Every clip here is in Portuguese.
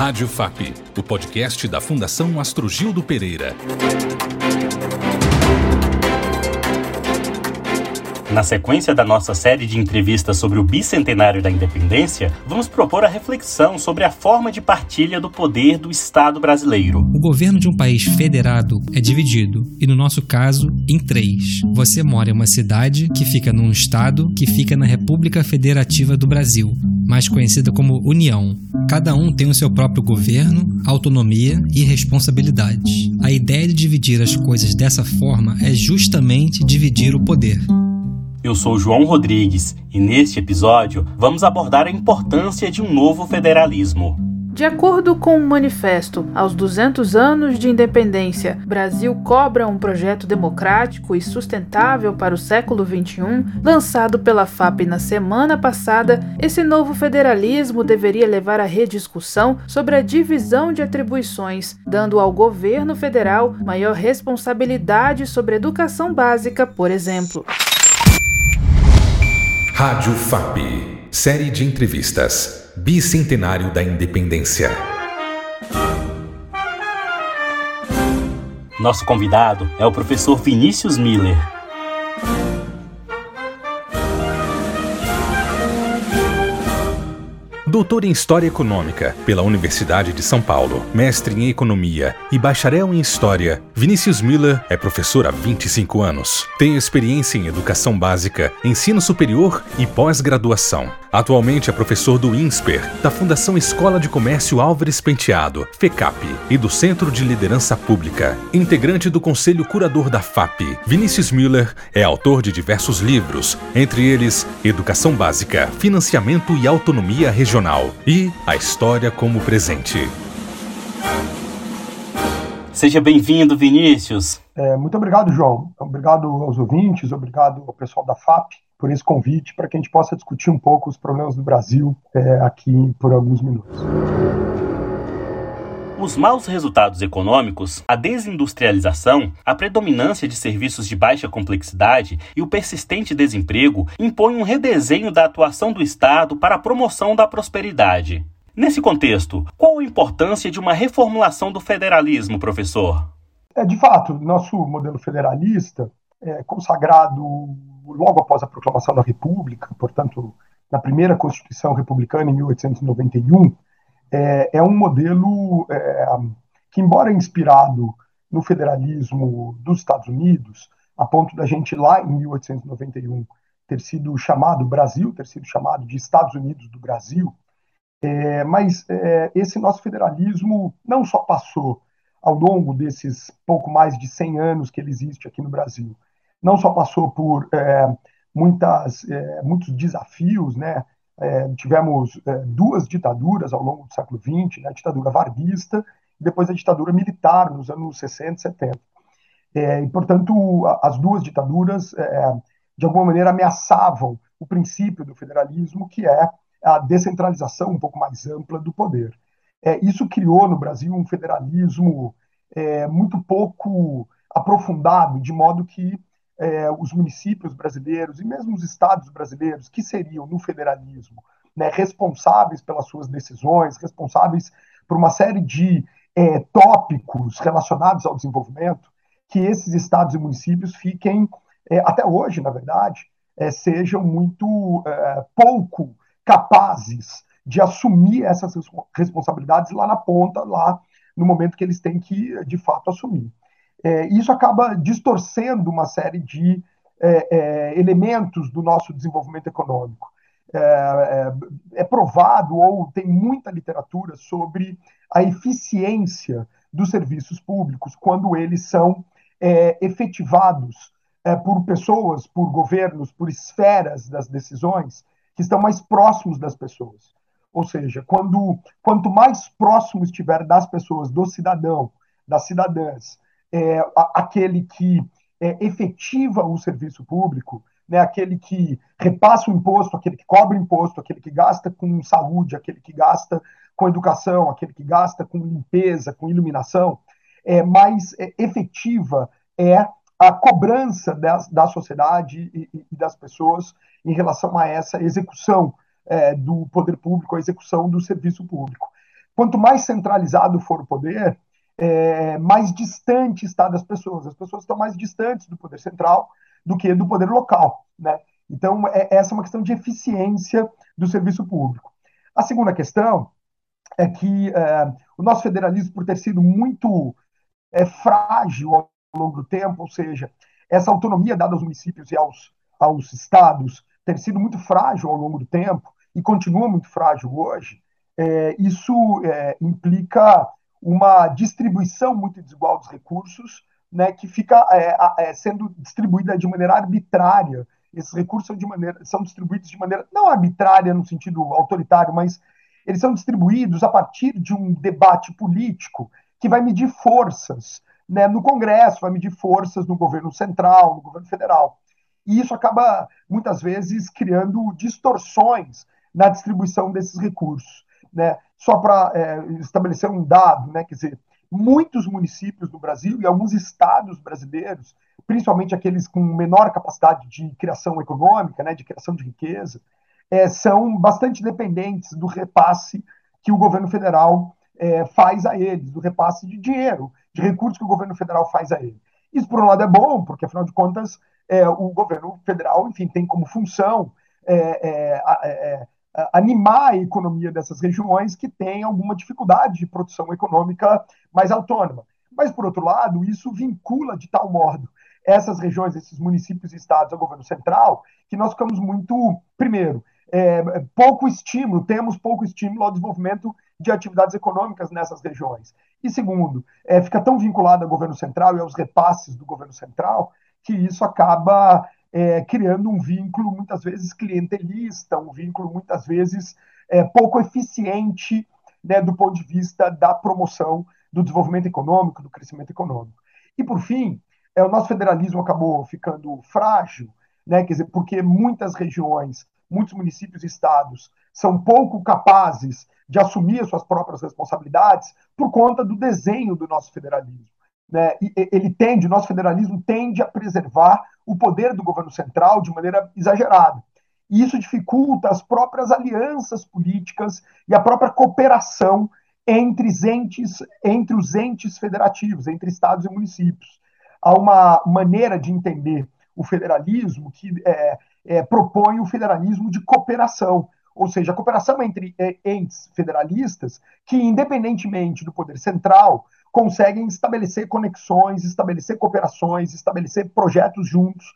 Rádio FAP, o podcast da Fundação Astrogildo Pereira. Na sequência da nossa série de entrevistas sobre o bicentenário da independência, vamos propor a reflexão sobre a forma de partilha do poder do Estado brasileiro. O governo de um país federado é dividido, e no nosso caso, em três. Você mora em uma cidade que fica num estado que fica na República Federativa do Brasil, mais conhecida como União. Cada um tem o seu próprio governo, autonomia e responsabilidades. A ideia de dividir as coisas dessa forma é justamente dividir o poder. Eu sou João Rodrigues e neste episódio vamos abordar a importância de um novo federalismo. De acordo com o um manifesto, aos 200 anos de independência, Brasil cobra um projeto democrático e sustentável para o século XXI, lançado pela FAP na semana passada, esse novo federalismo deveria levar à rediscussão sobre a divisão de atribuições, dando ao governo federal maior responsabilidade sobre educação básica, por exemplo. Rádio FAP. Série de entrevistas. Bicentenário da Independência. Nosso convidado é o professor Vinícius Miller. Doutor em História Econômica pela Universidade de São Paulo, mestre em Economia e bacharel em História, Vinícius Miller é professor há 25 anos. Tem experiência em Educação Básica, Ensino Superior e Pós-Graduação. Atualmente é professor do INSPER, da Fundação Escola de Comércio Álvares Penteado, FECAP, e do Centro de Liderança Pública. Integrante do Conselho Curador da FAP, Vinícius Miller é autor de diversos livros, entre eles Educação Básica, Financiamento e Autonomia Regional e A História como Presente. Seja bem-vindo, Vinícius. É, muito obrigado, João. Obrigado aos ouvintes, obrigado ao pessoal da FAP por esse convite, para que a gente possa discutir um pouco os problemas do Brasil é, aqui por alguns minutos. Os maus resultados econômicos, a desindustrialização, a predominância de serviços de baixa complexidade e o persistente desemprego impõem um redesenho da atuação do Estado para a promoção da prosperidade. Nesse contexto, qual a importância de uma reformulação do federalismo, professor? É, de fato, nosso modelo federalista é consagrado logo após a proclamação da República, portanto, na primeira Constituição Republicana, em 1891, é, é um modelo é, que, embora inspirado no federalismo dos Estados Unidos, a ponto da gente lá em 1891 ter sido chamado Brasil, ter sido chamado de Estados Unidos do Brasil, é, mas é, esse nosso federalismo não só passou ao longo desses pouco mais de 100 anos que ele existe aqui no Brasil, não só passou por é, muitas, é, muitos desafios, né? É, tivemos é, duas ditaduras ao longo do século XX, né? a ditadura varguista e depois a ditadura militar nos anos 60 e 70. É, e, portanto, as duas ditaduras, é, de alguma maneira, ameaçavam o princípio do federalismo, que é a descentralização um pouco mais ampla do poder. isso criou no Brasil um federalismo muito pouco aprofundado, de modo que é, os municípios brasileiros e mesmo os estados brasileiros, que seriam no federalismo né, responsáveis pelas suas decisões, responsáveis por uma série de é, tópicos relacionados ao desenvolvimento, que esses estados e municípios fiquem, é, até hoje, na verdade, é, sejam muito é, pouco capazes de assumir essas responsabilidades lá na ponta, lá no momento que eles têm que, de fato, assumir é, isso acaba distorcendo uma série de é, é, elementos do nosso desenvolvimento econômico. É, é, é, provado, ou tem muita literatura sobre a eficiência dos serviços públicos quando eles são é, efetivados por pessoas, por governos, por esferas das decisões que estão mais próximos das pessoas. Ou seja, quando, quanto mais próximo estiver das pessoas, do cidadão, das cidadãs, é, aquele que é, efetiva o serviço público, né, aquele que repassa o imposto, aquele que cobra imposto, aquele que gasta com saúde, aquele que gasta com educação, aquele que gasta com limpeza, com iluminação, é, mais é, efetiva é a cobrança da, da sociedade e, e, das pessoas em relação a essa execução é, do poder público, a execução do serviço público. quanto mais centralizado for o poder, é, mais distante está das pessoas. As pessoas estão mais distantes do poder central do que do poder local. Né? Então, é, essa é uma questão de eficiência do serviço público. A segunda questão é que é, o nosso federalismo, por ter sido muito é, frágil ao longo do tempo, ou seja, essa autonomia dada aos municípios e aos, aos estados ter sido muito frágil ao longo do tempo e continua muito frágil hoje, é, isso é, implica uma distribuição muito desigual dos recursos, né, que fica é, é, sendo distribuída de maneira arbitrária. Esses recursos são, de maneira, são distribuídos de maneira não arbitrária no sentido autoritário, mas eles são distribuídos a partir de um debate político que vai medir forças né, no Congresso, vai medir forças no governo central, no governo federal. E isso acaba, muitas vezes, criando distorções na distribuição desses recursos. Né? Só para é, estabelecer um dado, né, quer dizer, muitos municípios no Brasil e alguns estados brasileiros, principalmente aqueles com menor capacidade de criação econômica, né, de criação de riqueza, é, são bastante dependentes do repasse que o governo federal é, faz a eles, do repasse de dinheiro, de recursos que o governo federal faz a eles. Isso, por um lado, é bom, porque, afinal de contas, é, o governo federal, enfim, tem como função é, é, é, animar a economia dessas regiões que têm alguma dificuldade de produção econômica mais autônoma. Mas, por outro lado, isso vincula de tal modo essas regiões, esses municípios e estados ao governo central, que nós ficamos muito, primeiro, é, pouco estímulo, temos pouco estímulo ao desenvolvimento de atividades econômicas nessas regiões. E segundo, é, fica tão vinculado ao governo central e aos repasses do governo central que isso acaba é, criando um vínculo muitas vezes clientelista, um vínculo muitas vezes é, pouco eficiente né, do ponto de vista da promoção do desenvolvimento econômico, do crescimento econômico. E por fim, é, o nosso federalismo acabou ficando frágil, né, quer dizer, porque muitas regiões, muitos municípios e estados são pouco capazes de assumir as suas próprias responsabilidades por conta do desenho do nosso federalismo. Né? Ele tende, o nosso federalismo tende a preservar o poder do governo central de maneira exagerada. E isso dificulta as próprias alianças políticas e a própria cooperação entre, entes, entre os entes federativos, entre estados e municípios. Há uma maneira de entender o federalismo que é, é, propõe o federalismo de cooperação, ou seja, a cooperação entre é, entes federalistas que, independentemente do poder central, conseguem estabelecer conexões, estabelecer cooperações, estabelecer projetos juntos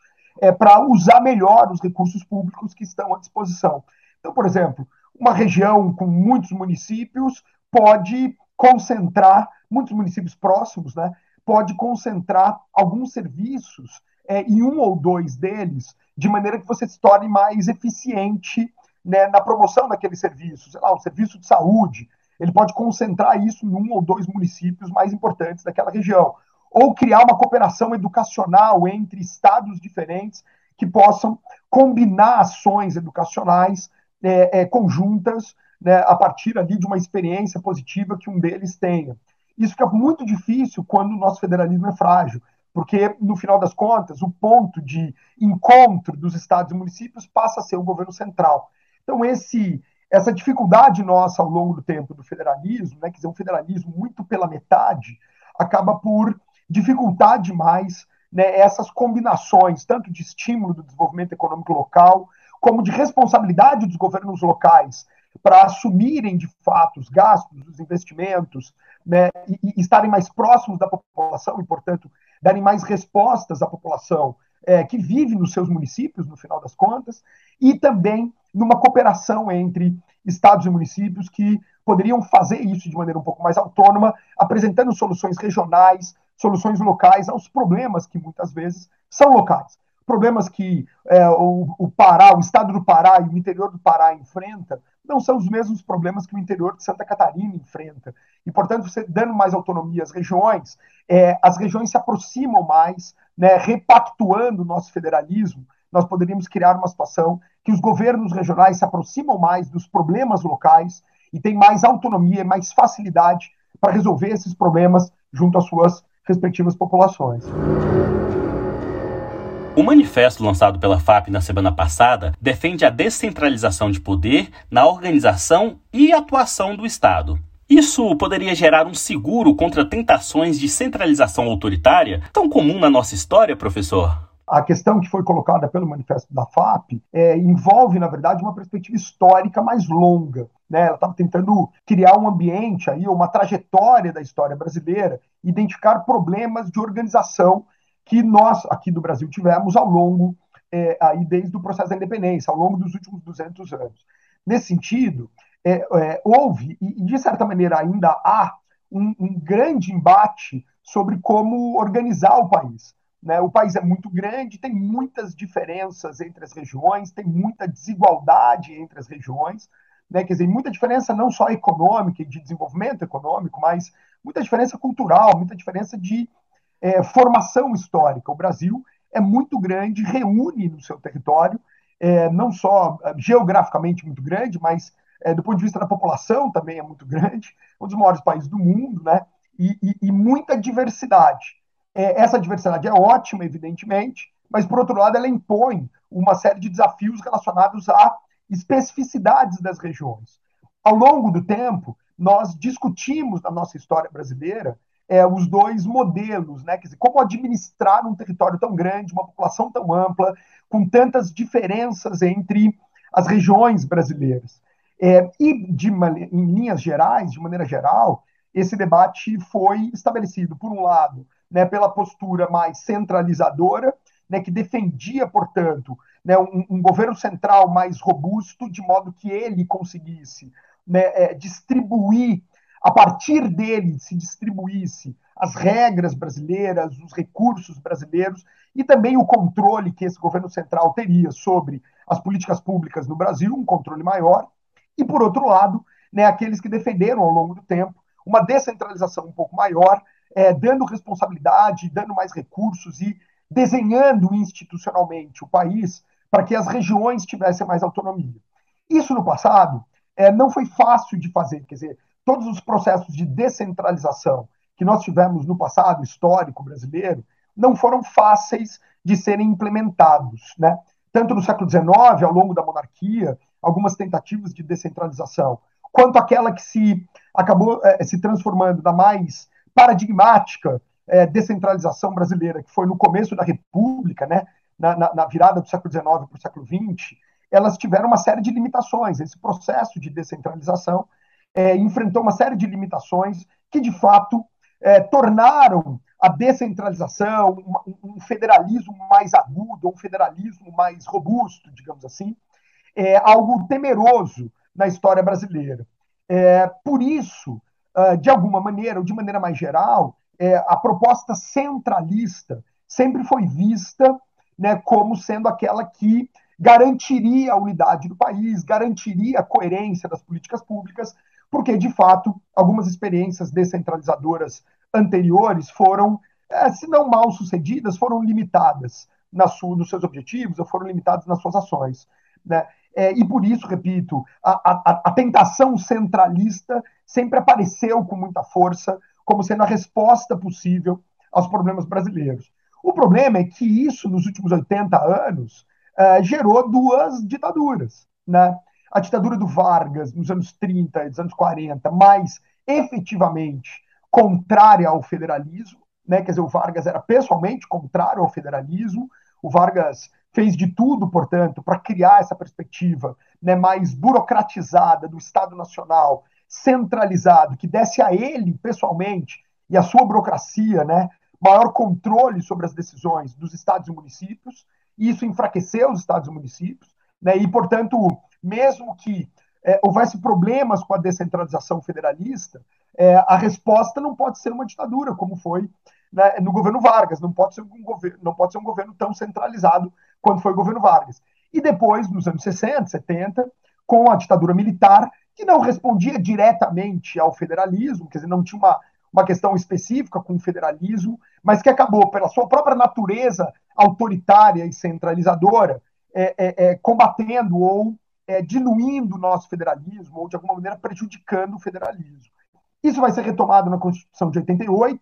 é, para usar melhor os recursos públicos que estão à disposição. Então, por exemplo, uma região com muitos municípios pode concentrar, muitos municípios próximos, né, pode concentrar alguns serviços é, em um ou dois deles, de maneira que você se torne mais eficiente né, na promoção daquele serviço, sei lá, um serviço de saúde, ele pode concentrar isso em um ou dois municípios mais importantes daquela região. Ou criar uma cooperação educacional entre estados diferentes que possam combinar ações educacionais é, é, conjuntas né, a partir ali de uma experiência positiva que um deles tenha. Isso fica muito difícil quando o nosso federalismo é frágil, porque, no final das contas, o ponto de encontro dos estados e municípios passa a ser o governo central. Então, esse essa dificuldade nossa ao longo do tempo do federalismo, né, quer dizer, um federalismo muito pela metade, acaba por dificultar demais né, essas combinações, tanto de estímulo do desenvolvimento econômico local, como de responsabilidade dos governos locais para assumirem de fato os gastos, os investimentos, né, e, e, estarem mais próximos da população e, portanto, darem mais respostas à população é, que vive nos seus municípios, no final das contas, e também numa cooperação entre estados e municípios que poderiam fazer isso de maneira um pouco mais autônoma, apresentando soluções regionais, soluções locais aos problemas que muitas vezes são locais. Problemas que é, o, o Pará, o estado do Pará e o interior do Pará enfrenta não são os mesmos problemas que o interior de Santa Catarina enfrenta. E, portanto, você dando mais autonomia às regiões, é, as regiões se aproximam mais, né, repactuando o nosso federalismo, nós poderíamos criar uma situação que os governos regionais se aproximam mais dos problemas locais e têm mais autonomia, mais facilidade para resolver esses problemas junto às suas respectivas populações. O manifesto lançado pela FAP na semana passada defende a descentralização de poder na organização e atuação do Estado. Isso poderia gerar um seguro contra tentações de centralização autoritária, tão comum na nossa história, professor? A questão que foi colocada pelo manifesto da FAP é, envolve, na verdade, uma perspectiva histórica mais longa. Né? Ela estava tentando criar um ambiente, aí, uma trajetória da história brasileira, identificar problemas de organização que nós, aqui do Brasil, tivemos ao longo, é, aí, desde o processo da independência, ao longo dos últimos 200 anos. Nesse sentido, é, é, houve, e de certa maneira ainda há, um, um, grande embate sobre como organizar o país. Né? O país é muito grande, tem muitas diferenças entre as regiões, tem muita desigualdade entre as regiões, né? quer dizer, muita diferença não só econômica e de desenvolvimento econômico, mas muita diferença cultural, muita diferença de é, formação histórica. O Brasil é muito grande, reúne no seu território, é, não só é, geograficamente muito grande, mas é, do ponto de vista da população também é muito grande, um dos maiores países do mundo, né? E, e, e muita diversidade. É, essa diversidade é ótima, evidentemente, mas por outro lado ela impõe uma série de desafios relacionados a especificidades das regiões. Ao longo do tempo, nós discutimos na nossa história brasileira é, os dois modelos, né? Quer dizer, como administrar um território tão grande, uma população tão ampla, com tantas diferenças entre as regiões brasileiras. É, e, de, em linhas gerais, de maneira geral, esse debate foi estabelecido, por um lado, né, pela postura mais centralizadora, né, que defendia, portanto, né, um, um, governo central mais robusto, de modo que ele conseguisse né, é, distribuir, a partir dele se distribuísse as regras brasileiras, os recursos brasileiros e também o controle que esse governo central teria sobre as políticas públicas no Brasil, um controle maior e, por outro lado, né, aqueles que defenderam ao longo do tempo uma descentralização um pouco maior, é, dando responsabilidade, dando mais recursos e desenhando institucionalmente o país para que as regiões tivessem mais autonomia. Isso no passado é, não foi fácil de fazer, quer dizer, todos os processos de descentralização que nós tivemos no passado histórico brasileiro não foram fáceis de serem implementados, né? Tanto no século XIX, ao longo da monarquia, algumas tentativas de descentralização, quanto aquela que se acabou é, se transformando na mais paradigmática é, descentralização brasileira, que foi no começo da República, né, na, na, na virada do século XIX para o século XX, elas tiveram uma série de limitações. Esse processo de descentralização é, enfrentou uma série de limitações que, de fato, é, tornaram a descentralização um, um federalismo mais agudo, um federalismo mais robusto, digamos assim, é algo temeroso na história brasileira. É, por isso, ah, de alguma maneira, ou de maneira mais geral, é, a proposta centralista sempre foi vista né, como sendo aquela que garantiria a unidade do país, garantiria a coerência das políticas públicas, porque, de fato, algumas experiências descentralizadoras anteriores foram, é, se não mal sucedidas, foram limitadas sua, nos seus objetivos ou foram limitadas nas suas ações. Né? É, e por isso, repito, a, a, a, tentação centralista sempre apareceu com muita força como sendo a resposta possível aos problemas brasileiros. O problema é que isso, nos últimos 80 anos, é, gerou duas ditaduras. Né? A ditadura do Vargas, nos anos 30 e dos anos 40, mais efetivamente contrária ao federalismo, né? quer dizer, o Vargas era pessoalmente contrário ao federalismo, o Vargas fez de tudo, portanto, para criar essa perspectiva né, mais burocratizada do Estado Nacional, centralizado, que desse a ele, pessoalmente, e a sua burocracia, né, maior controle sobre as decisões dos estados e municípios, e isso enfraqueceu os estados e municípios, né, e, portanto, mesmo que é, houvesse problemas com a descentralização federalista, é, a resposta não pode ser uma ditadura, como foi né, no governo Vargas, não pode, ser um governo, não pode ser um governo tão centralizado quando foi o governo Vargas. E depois, nos anos 60, 70, com a ditadura militar, que não respondia diretamente ao federalismo, quer dizer, não tinha uma, uma questão específica com o federalismo, mas que acabou, pela sua própria natureza autoritária e centralizadora, é, é, é, combatendo ou é, diluindo o nosso federalismo, ou de alguma maneira prejudicando o federalismo. Isso vai ser retomado na Constituição de 88,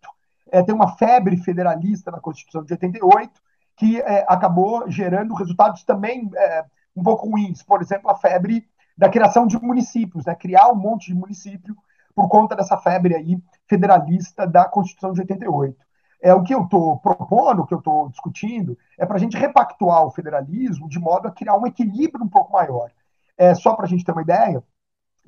é, tem uma febre federalista na Constituição de 88, que é, acabou gerando resultados também é, um pouco ruins. Por exemplo, a febre da criação de municípios, né? criar um monte de município por conta dessa febre aí federalista da Constituição de 88. É, o que eu estou propondo, o que eu estou discutindo, é para a gente repactuar o federalismo de modo a criar um equilíbrio um pouco maior. É, só para a gente ter uma ideia,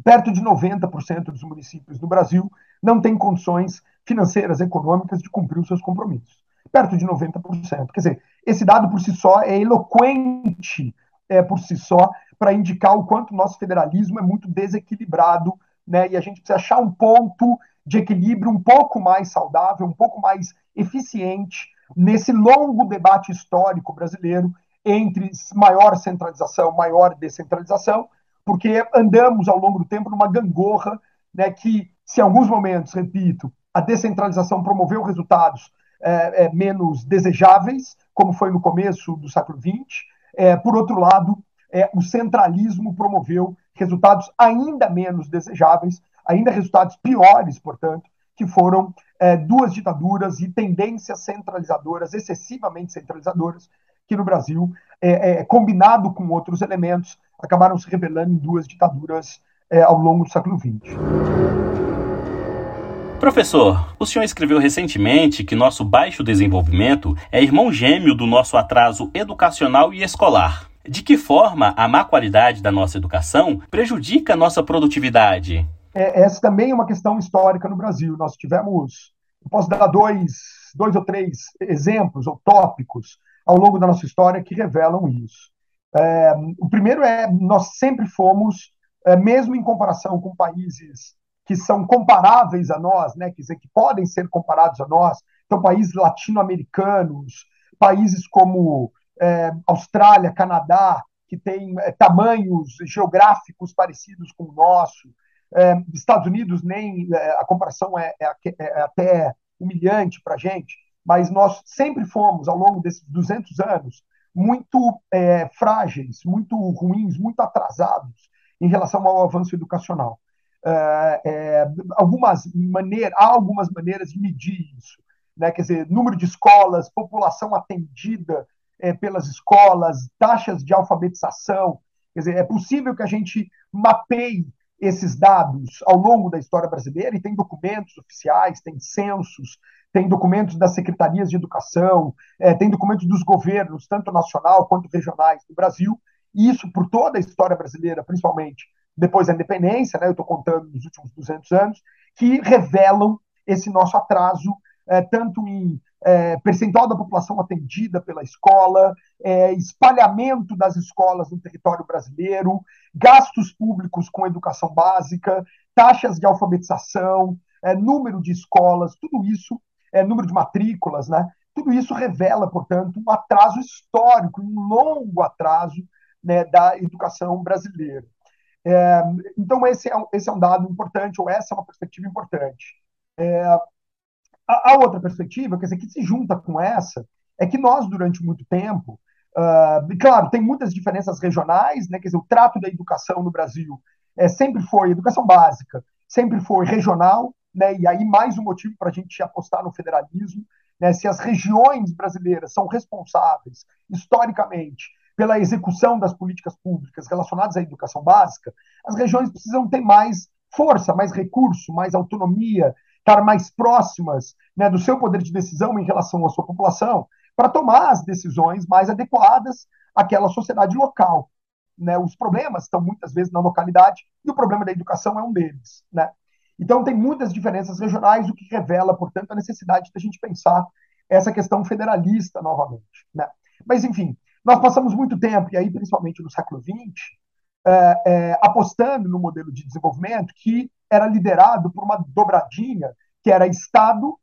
perto de 90% dos municípios do Brasil não têm condições financeiras, econômicas de cumprir os seus compromissos. Perto de 90%. Quer dizer, esse dado por si só é eloquente é, por si só para indicar o quanto o nosso federalismo é muito desequilibrado, né? E a gente precisa achar um ponto de equilíbrio um pouco mais saudável, um pouco mais eficiente nesse longo debate histórico brasileiro entre maior centralização, maior descentralização, porque andamos ao longo do tempo numa gangorra, né, que se em alguns momentos, repito, a descentralização promoveu resultados é, é, menos desejáveis, como foi no começo do século XX, é, por outro lado, é, o centralismo promoveu resultados ainda menos desejáveis, ainda resultados piores, portanto, que foram é, duas ditaduras e tendências centralizadoras, excessivamente centralizadoras, que no Brasil, é, é, combinado com outros elementos, acabaram se revelando em duas ditaduras é, ao longo do século XX. Professor, o senhor escreveu recentemente que nosso baixo desenvolvimento é irmão gêmeo do nosso atraso educacional e escolar. De que forma a má qualidade da nossa educação prejudica a nossa produtividade? É, essa também é uma questão histórica no Brasil. Nós tivemos, posso dar dois, dois ou três exemplos ou tópicos ao longo da nossa história que revelam isso. É, o primeiro é nós sempre fomos, é, mesmo em comparação com países que são comparáveis a nós, né, quer dizer, que podem ser comparados a nós, então países latino-americanos, países como é, Austrália, Canadá, que têm é, tamanhos geográficos parecidos com o nosso, é, Estados Unidos nem é, a comparação é, até humilhante para a gente, mas nós sempre fomos, ao longo desses 200 anos, muito frágeis, muito ruins, muito atrasados em relação ao avanço educacional. algumas maneiras, há algumas maneiras de medir isso. Né? Quer dizer, número de escolas, população atendida é, pelas escolas, taxas de alfabetização. Quer dizer, é possível que a gente mapeie esses dados ao longo da história brasileira e tem documentos oficiais, tem censos, tem documentos das secretarias de educação, é, tem documentos dos governos, tanto nacional quanto regionais do Brasil, e isso por toda a história brasileira, principalmente depois da independência, né, eu estou contando nos últimos 200 anos, que revelam esse nosso atraso, é, tanto em é, percentual da população atendida pela escola, é, espalhamento das escolas no território brasileiro, gastos públicos com educação básica, taxas de alfabetização, é, número de escolas, tudo isso, é, número de matrículas, né? Tudo isso revela, portanto, um atraso histórico, um longo atraso né, da educação brasileira. É, então, esse é, um, esse é um dado importante, ou essa é uma perspectiva importante. É, a, a, outra perspectiva, quer dizer, que se junta com essa, é que nós, durante muito tempo, uh, claro, tem muitas diferenças regionais, né, quer dizer, o trato da educação no Brasil é, sempre foi, educação básica, sempre foi regional, né, e aí mais um motivo para a gente apostar no federalismo, né, se as regiões brasileiras são responsáveis, historicamente, pela execução das políticas públicas relacionadas à educação básica, as regiões precisam ter mais força, mais recurso, mais autonomia, estar mais próximas né, do seu poder de decisão em relação à sua população, para tomar as decisões mais adequadas àquela sociedade local. Né? Os problemas estão muitas vezes na localidade e o problema da educação é um deles. Né? Então, tem muitas diferenças regionais, o que revela, portanto, a necessidade da gente pensar essa questão federalista novamente. Né? Mas, enfim, nós passamos muito tempo, e aí principalmente no século XX, é, é, apostando no modelo de desenvolvimento que era liderado por uma dobradinha que era Estado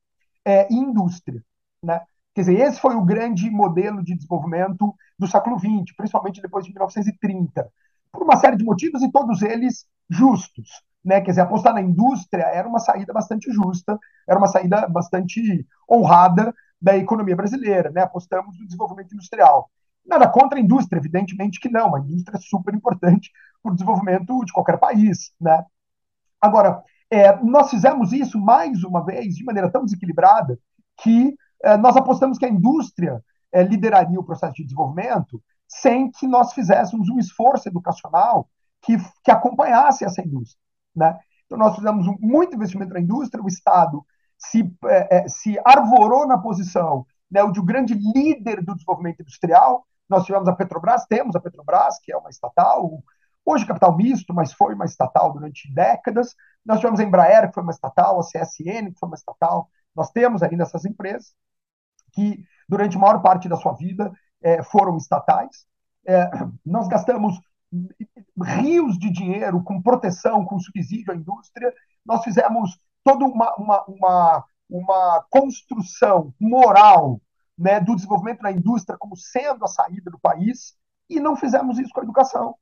é, e indústria. Né? Quer dizer, esse foi o grande modelo de desenvolvimento do século XX, principalmente depois de 1930, por uma série de motivos e todos eles justos. Né? Quer dizer, apostar na indústria era uma saída bastante justa, era uma saída bastante honrada da economia brasileira. Né? Apostamos no desenvolvimento industrial. Nada contra a indústria, evidentemente que não. A indústria é super importante para o desenvolvimento de qualquer país. Né? Agora, é, nós fizemos isso mais uma vez de maneira tão desequilibrada que é, nós apostamos que a indústria é, lideraria o processo de desenvolvimento sem que nós fizéssemos um esforço educacional que, que acompanhasse essa indústria. Né? Então, nós fizemos muito investimento na indústria, o Estado se, é, é, se arvorou na posição né, de grande líder do desenvolvimento industrial. Nós tivemos a Petrobras, temos a Petrobras, que é uma estatal, hoje capital misto, mas foi uma estatal durante décadas. Nós tivemos a Embraer, que foi uma estatal, a CSN, que foi uma estatal. Nós temos ainda essas empresas que, durante a maior parte da sua vida, é, foram estatais. É, nós gastamos rios de dinheiro com proteção, com subsídio à indústria. Nós fizemos toda uma, uma, uma, uma construção moral né, do desenvolvimento da indústria como sendo a saída do país e não fizemos isso com a educação.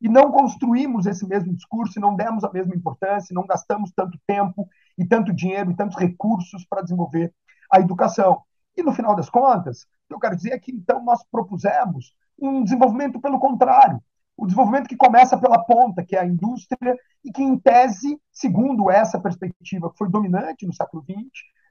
E não construímos esse mesmo discurso, e não demos a mesma importância, não gastamos tanto tempo e tanto dinheiro e tantos recursos para desenvolver a educação. E no final das contas, o que eu quero dizer é que então nós propusemos um desenvolvimento pelo contrário, o desenvolvimento que começa pela ponta, que é a indústria, e que, em tese, segundo essa perspectiva que foi dominante no século XX,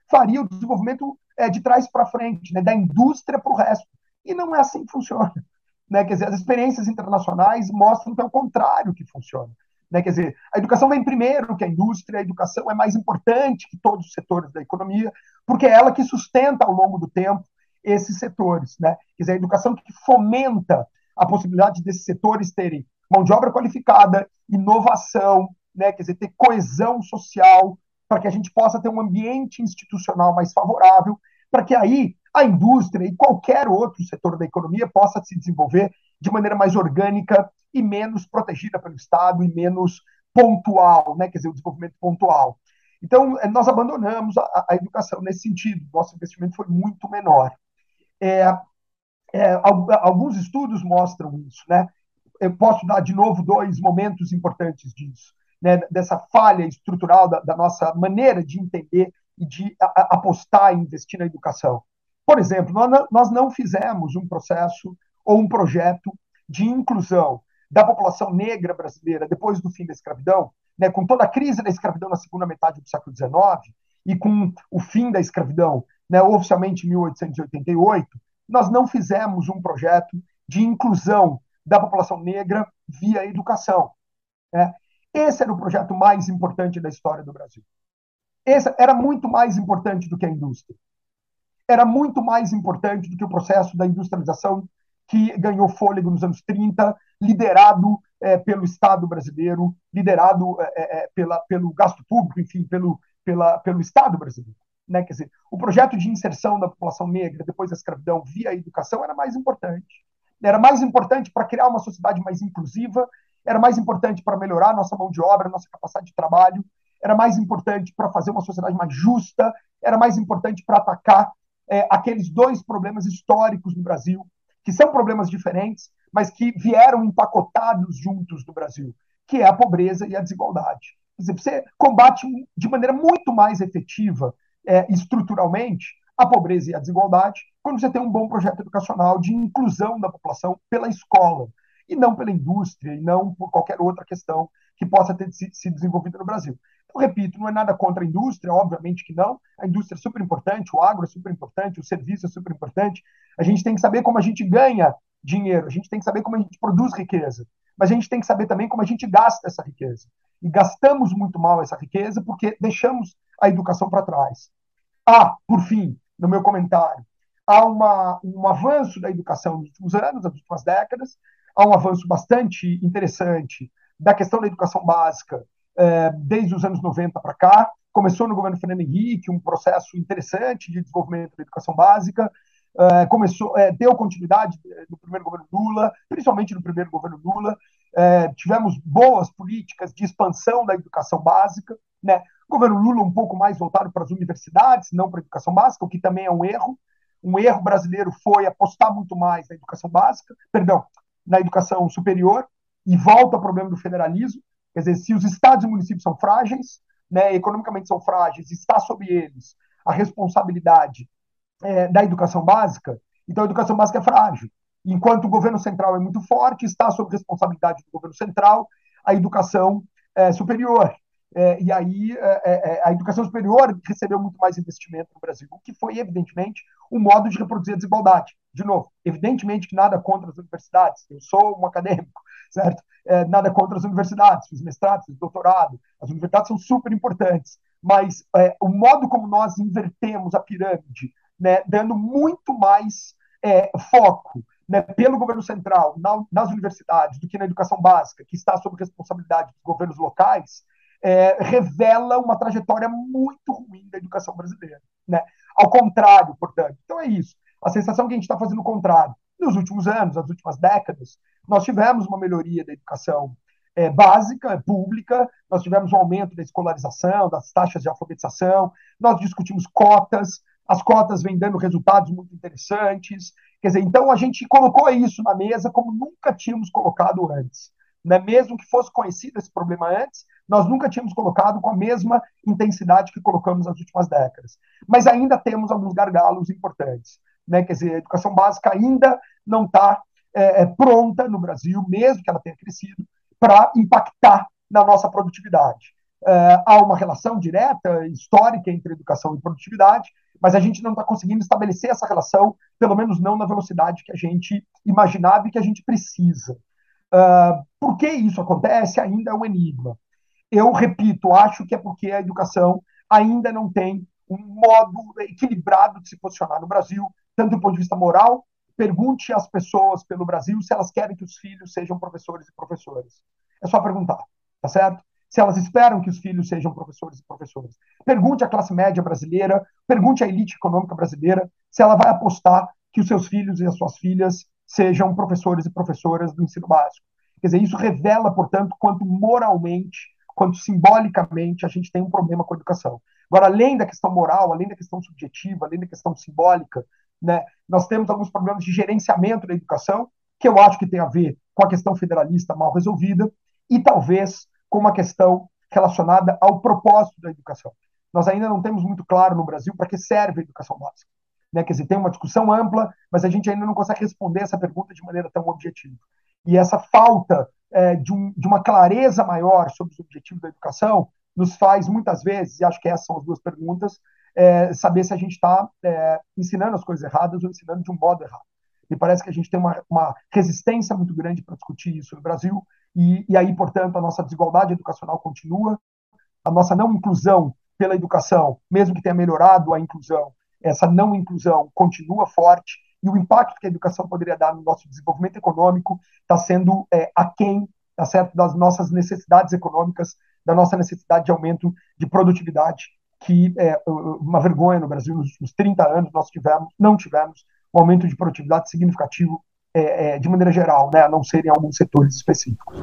faria o desenvolvimento é, de trás para frente, né, da indústria para o resto. E não é assim que funciona. Né? Quer dizer, as experiências internacionais mostram que é o contrário que funciona. Né? Quer dizer, a educação vem primeiro que a indústria, a educação é mais importante que todos os setores da economia, porque é ela que sustenta ao longo do tempo esses setores. Né? Quer dizer, a educação que fomenta a possibilidade desses setores terem mão de obra qualificada, inovação, né, quer dizer, ter coesão social, para que a gente possa ter um ambiente institucional mais favorável, para que aí a indústria e qualquer outro setor da economia possa se desenvolver de maneira mais orgânica e menos protegida pelo Estado e menos pontual, né, quer dizer, o desenvolvimento pontual. Então, eh, nós abandonamos a, a educação nesse sentido, nosso investimento foi muito menor. É, é, alguns estudos mostram isso, né? Eu posso dar de novo dois momentos importantes disso, né? Dessa falha estrutural da, da nossa maneira de entender e de a, apostar e investir na educação. Por exemplo, nós, nós não fizemos um processo ou um projeto de inclusão da população negra brasileira depois do fim da escravidão, né, com toda a crise da escravidão na segunda metade do século XIX e com o fim da escravidão, né, oficialmente em 1888, nós não fizemos um projeto de inclusão da população negra via educação. Né? Esse era o projeto mais importante da história do Brasil. Esse era muito mais importante do que a indústria. Era muito mais importante do que o processo da industrialização que ganhou fôlego nos anos 30, liderado é, pelo Estado brasileiro, liderado é, é, pela, pelo gasto público, enfim, pelo, pela, pelo Estado brasileiro. Né? Quer dizer, o projeto de inserção da população negra depois da escravidão via educação era mais importante. Era mais importante para criar uma sociedade mais inclusiva, era mais importante para melhorar nossa mão de obra, nossa capacidade de trabalho, era mais importante para fazer uma sociedade mais justa, era mais importante para atacar é, aqueles dois problemas históricos no Brasil, que são problemas diferentes, mas que vieram empacotados juntos no Brasil, que é a pobreza e a desigualdade. Quer dizer, você combate de maneira muito mais efetiva é, estruturalmente a pobreza e a desigualdade quando você tem um bom projeto educacional de inclusão da população pela escola e não pela indústria e não por qualquer outra questão que possa ter se desenvolvido no Brasil. Eu repito, não é nada contra a indústria, obviamente que não. A indústria é super importante, o agro é super importante, o serviço é super importante. A gente tem que saber como a gente ganha dinheiro, a gente tem que saber como a gente produz riqueza, mas a gente tem que saber também como a gente gasta essa riqueza. E gastamos muito mal essa riqueza porque deixamos a educação para trás. Há, por fim, no meu comentário, há uma, um avanço da educação nos últimos anos, nas últimas décadas, há um avanço bastante interessante da questão da educação básica eh, desde os anos 90 para cá. Começou no governo Fernando Henrique um processo interessante de desenvolvimento da educação básica, eh, começou, eh, deu continuidade no primeiro governo Lula, principalmente no primeiro governo Lula. tivemos boas políticas de expansão da educação básica, né? O governo Lula um pouco mais voltado para as universidades, não para a educação básica, o que também é um erro. Um erro brasileiro foi apostar muito mais na educação básica, perdão, na educação superior, e volta ao problema do federalismo. Quer dizer, se os estados e municípios são frágeis, né, economicamente são frágeis, está sobre eles a responsabilidade é, da educação básica, então a educação básica é frágil. Enquanto o governo central é muito forte, está sob responsabilidade do governo central a educação é, superior. É, e aí é, é, é, a educação superior recebeu muito mais investimento no Brasil, o que foi, evidentemente, um modo de reproduzir a desigualdade. De novo, evidentemente que nada contra as universidades, eu sou um acadêmico, certo? É, nada contra as universidades, fiz mestrado, fiz doutorado, as universidades são super importantes, mas é, o modo como nós invertemos a pirâmide, né, dando muito mais foco né, pelo governo central na, nas universidades do que na educação básica, que está sob responsabilidade dos governos locais, é, revela uma trajetória muito ruim da educação brasileira. Né? Ao contrário, portanto. Então é isso. A sensação que a gente está fazendo o contrário. Nos últimos anos, nas últimas décadas, nós tivemos uma melhoria da educação é, básica, pública, nós tivemos um aumento da escolarização, das taxas de alfabetização, nós discutimos cotas, as cotas vêm dando resultados muito interessantes. Quer dizer, então a gente colocou isso na mesa como nunca tínhamos colocado antes. Né? Mesmo que fosse conhecido esse problema antes, nós nunca tínhamos colocado com a mesma intensidade que colocamos nas últimas décadas. Mas ainda temos alguns gargalos importantes. Né? Quer dizer, a educação básica ainda não está é, é, pronta no Brasil, mesmo que ela tenha crescido, para impactar na nossa produtividade. É, há uma relação direta, histórica, entre educação e produtividade, mas a gente não está conseguindo estabelecer essa relação, pelo menos não na velocidade que a gente imaginava e que a gente precisa. Uh, por que isso acontece ainda é um enigma. Eu repito, acho que é porque a educação ainda não tem um modo equilibrado de se posicionar no Brasil, tanto do ponto de vista moral. Pergunte às pessoas pelo Brasil se elas querem que os filhos sejam professores e professoras. É só perguntar, tá certo? se elas esperam que os filhos sejam professores e professoras. Pergunte à classe média brasileira, pergunte à elite econômica brasileira se ela vai apostar que os seus filhos e as suas filhas sejam professores e professoras do ensino básico. Quer dizer, isso revela, portanto, quanto moralmente, quanto simbolicamente a gente tem um problema com a educação. Agora, além da questão moral, além da questão subjetiva, além da questão simbólica, né, nós temos alguns problemas de gerenciamento da educação, que eu acho que tem a ver com a questão federalista mal resolvida, e talvez com uma questão relacionada ao propósito da educação. Nós ainda não temos muito claro no Brasil para que serve a educação básica. Né? Quer dizer, tem uma discussão ampla, mas a gente ainda não consegue responder essa pergunta de maneira tão objetiva. E essa falta é, de, um, de, uma clareza maior sobre os objetivos da educação nos faz, muitas vezes, e acho que essas são as duas perguntas, é, saber se a gente está é, ensinando as coisas erradas ou ensinando de um modo errado. Me parece que a gente tem uma, uma resistência muito grande para discutir isso no Brasil, e, e aí, portanto, a nossa desigualdade educacional continua, a nossa não inclusão pela educação, mesmo que tenha melhorado a inclusão, essa não inclusão continua forte e o impacto que a educação poderia dar no nosso desenvolvimento econômico está sendo é, aquém tá certo, das nossas necessidades econômicas, da nossa necessidade de aumento de produtividade, que é uma vergonha no Brasil. Nos últimos 30 anos nós tivemos, não tivemos um aumento de produtividade significativo é, é, de maneira geral, né, a não ser em alguns setores específicos.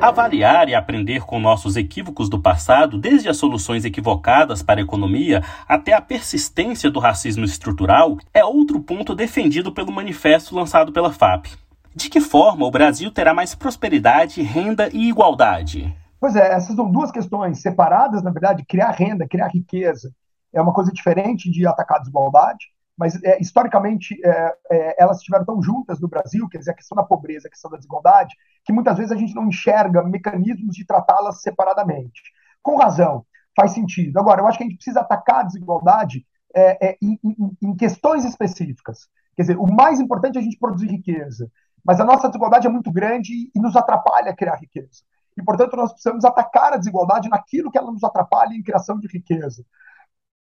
Avaliar e aprender com nossos equívocos do passado, desde as soluções equivocadas para a economia até a persistência do racismo estrutural, é outro ponto defendido pelo manifesto lançado pela FAP. De que forma o Brasil terá mais prosperidade, renda e igualdade? Pois é, essas são duas questões separadas, na verdade, criar renda, criar riqueza é uma coisa diferente de atacar a desigualdade mas é, historicamente é, é, elas estiveram tão juntas no Brasil, quer dizer, a questão da pobreza, a questão da desigualdade, que muitas vezes a gente não enxerga mecanismos de tratá-las separadamente. Com razão, faz sentido. Agora, eu acho que a gente precisa atacar a desigualdade é, é, em, em, em questões específicas. Quer dizer, o mais importante é a gente produzir riqueza, mas a nossa desigualdade é muito grande e nos atrapalha criar riqueza. E, portanto, nós precisamos atacar a desigualdade naquilo que ela nos atrapalha em criação de riqueza.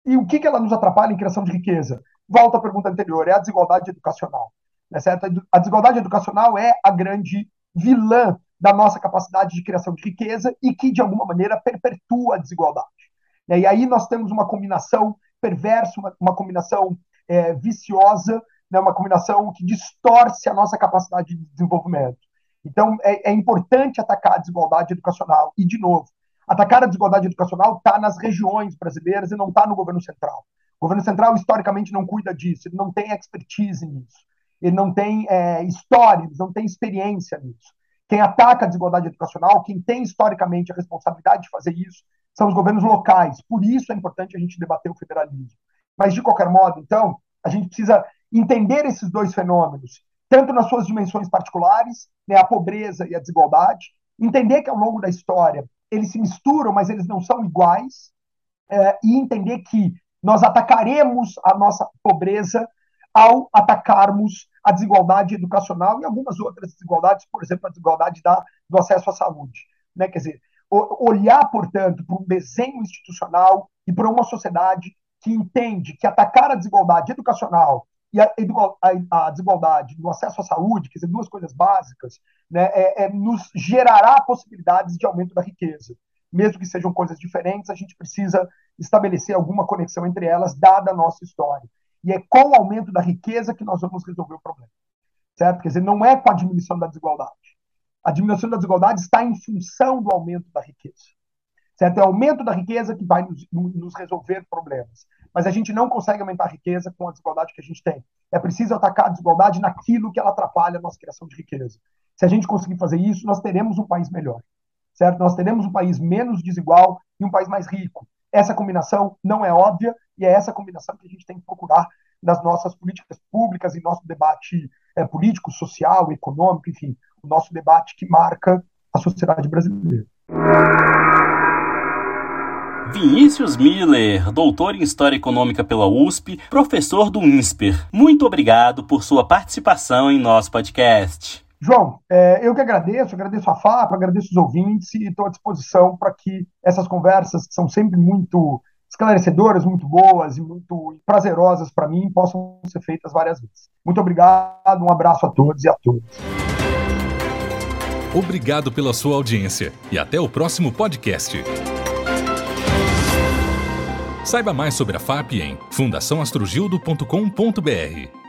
E o que, que ela nos atrapalha em criação de riqueza? Volta à pergunta anterior, é a desigualdade educacional. Né, certo? A desigualdade educacional é a grande vilã da nossa capacidade de criação de riqueza e que, de alguma maneira, perpetua a desigualdade. Né, e aí nós temos uma combinação perversa, uma, uma combinação é, viciosa, né, uma combinação que distorce a nossa capacidade de desenvolvimento. Então, é, é importante atacar a desigualdade educacional. E, de novo, atacar a desigualdade educacional está nas regiões brasileiras e não está no governo central. O governo central, historicamente, não cuida disso, ele não tem expertise nisso, ele não tem é, história, ele não tem experiência nisso. Quem ataca a desigualdade educacional, quem tem historicamente a responsabilidade de fazer isso, são os governos locais. Por isso é importante a gente debater o federalismo. Mas, de qualquer modo, então, a gente precisa entender esses dois fenômenos, tanto nas suas dimensões particulares, né, a pobreza e a desigualdade, entender que ao longo da história eles se misturam, mas eles não são iguais, é, e entender que nós atacaremos a nossa pobreza ao atacarmos a desigualdade educacional e algumas outras desigualdades, por exemplo, a desigualdade da, do acesso à saúde. Né? Quer dizer, olhar, portanto, para um desenho institucional e para uma sociedade que entende que atacar a desigualdade educacional e a, a, a desigualdade no acesso à saúde, quer dizer, duas coisas básicas, né, é, é, nos gerará possibilidades de aumento da riqueza. Mesmo que sejam coisas diferentes, a gente precisa estabelecer alguma conexão entre elas, dada a nossa história. E é com o aumento da riqueza que nós vamos resolver o problema. Certo? Quer dizer, não é com a diminuição da desigualdade. A diminuição da desigualdade está em função do aumento da riqueza. Certo? É o aumento da riqueza que vai nos, nos resolver problemas. Mas a gente não consegue aumentar a riqueza com a desigualdade que a gente tem. É preciso atacar a desigualdade naquilo que ela atrapalha a nossa criação de riqueza. Se a gente conseguir fazer isso, nós teremos um país melhor. Certo? Nós teremos um país menos desigual e um país mais rico. Essa combinação não é óbvia e é essa combinação que a gente tem que procurar nas nossas políticas públicas e nosso debate é, político, social, econômico, enfim, o nosso debate que marca a sociedade brasileira. Vinícius Miller, doutor em História Econômica pela USP, professor do INSPER. Muito obrigado por sua participação em nosso podcast. João, é, eu que agradeço, agradeço a FAP, agradeço os ouvintes e estou à disposição para que essas conversas, que são sempre muito esclarecedoras, muito boas e muito prazerosas para mim, possam ser feitas várias vezes. Muito obrigado, um abraço a todos e a todas. Obrigado pela sua audiência e até o próximo podcast. Saiba mais sobre a FAP em fundaçãoastrogildo.com.br.